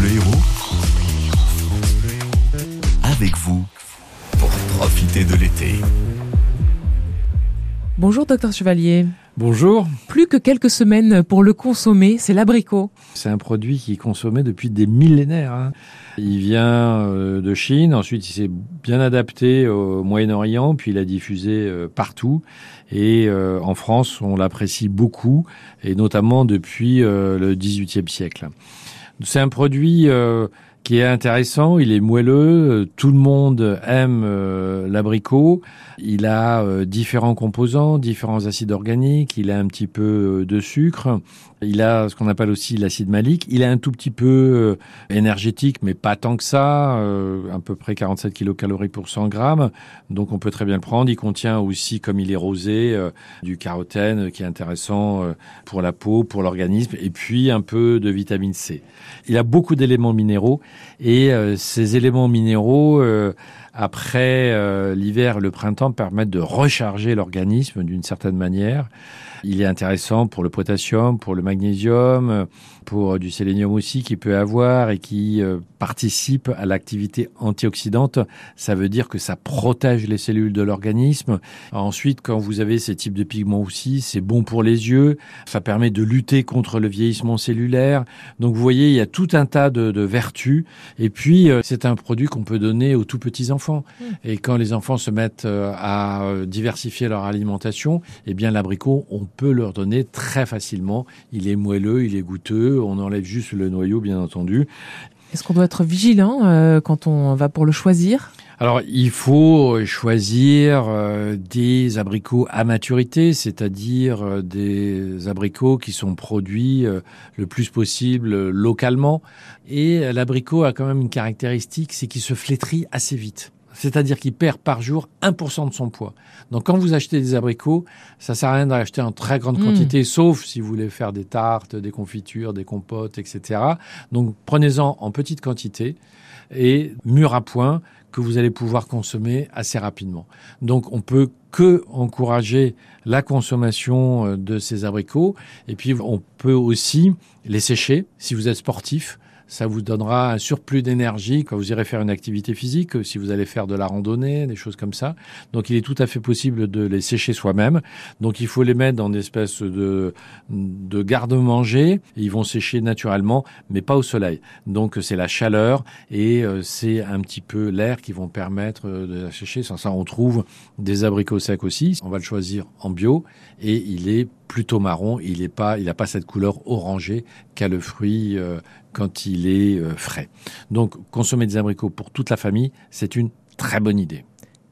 Bleu Héros. Avec vous pour profiter de l'été. Bonjour docteur Chevalier. Bonjour. Plus que quelques semaines pour le consommer, c'est l'abricot. C'est un produit qui est consommé depuis des millénaires. hein. Il vient euh, de Chine, ensuite il s'est bien adapté au Moyen-Orient, puis il a diffusé euh, partout. Et euh, en France, on l'apprécie beaucoup, et notamment depuis euh, le XVIIIe siècle. C'est un produit euh, qui est intéressant, il est moelleux, euh, tout le monde aime euh, l'abricot. Il a euh, différents composants, différents acides organiques, il a un petit peu de sucre, il a ce qu'on appelle aussi l'acide malique, il a un tout petit peu énergétique, mais pas tant que ça, à peu près 47 kilocalories pour 100 grammes, donc on peut très bien le prendre. Il contient aussi, comme il est rosé, du carotène qui est intéressant pour la peau, pour l'organisme, et puis un peu de vitamine C. Il a beaucoup d'éléments minéraux, et euh, ces éléments minéraux, euh, après euh, l'hiver et le printemps, permettent de recharger l'organisme d'une certaine manière. Il est intéressant pour le potassium, pour le magnésium, pour du sélénium aussi qui peut avoir et qui euh, participe à l'activité antioxydante. Ça veut dire que ça protège les cellules de l'organisme. Ensuite, quand vous avez ces types de pigments aussi, c'est bon pour les yeux. Ça permet de lutter contre le vieillissement cellulaire. Donc vous voyez, il y a tout un tas de, de vertus. Et puis, euh, c'est un produit qu'on peut donner aux tout petits enfants. Et quand les enfants se mettent euh, à euh, diversifier leur alimentation, eh bien l'abricot, on peut leur donner très facilement. Il est moelleux, il est goûteux. On enlève juste le noyau, bien entendu. Est-ce qu'on doit être vigilant euh, quand on va pour le choisir? Alors, il faut choisir euh, des abricots à maturité, c'est-à-dire euh, des abricots qui sont produits euh, le plus possible euh, localement. Et euh, l'abricot a quand même une caractéristique, c'est qu'il se flétrit assez vite. C'est-à-dire qu'il perd par jour 1% de son poids. Donc quand vous achetez des abricots, ça sert à rien d'en acheter en très grande Mm. quantité, sauf si vous voulez faire des tartes, des confitures, des compotes, etc. Donc prenez-en en petite quantité et mûr à point que vous allez pouvoir consommer assez rapidement. Donc on peut que encourager la consommation euh, de ces abricots et puis on peut aussi les sécher si vous êtes sportif. Ça vous donnera un surplus d'énergie quand vous irez faire une activité physique, si vous allez faire de la randonnée, des choses comme ça. Donc il est tout à fait possible de les sécher soi-même. Donc il faut les mettre dans des espèces de, de garde-manger. Ils vont sécher naturellement, mais pas au soleil. Donc c'est la chaleur et euh, c'est un petit peu l'air qui vont permettre euh, de la sécher. Sans ça, on trouve des abricots secs aussi. On va le choisir en bio et il est plutôt marron. Il est pas, il n'a pas cette couleur orangée qu'a le fruit euh, quand il est euh, frais. Donc consommer des abricots pour toute la famille, c'est une très bonne idée.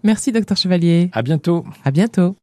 Merci docteur Chevalier. À bientôt. À bientôt.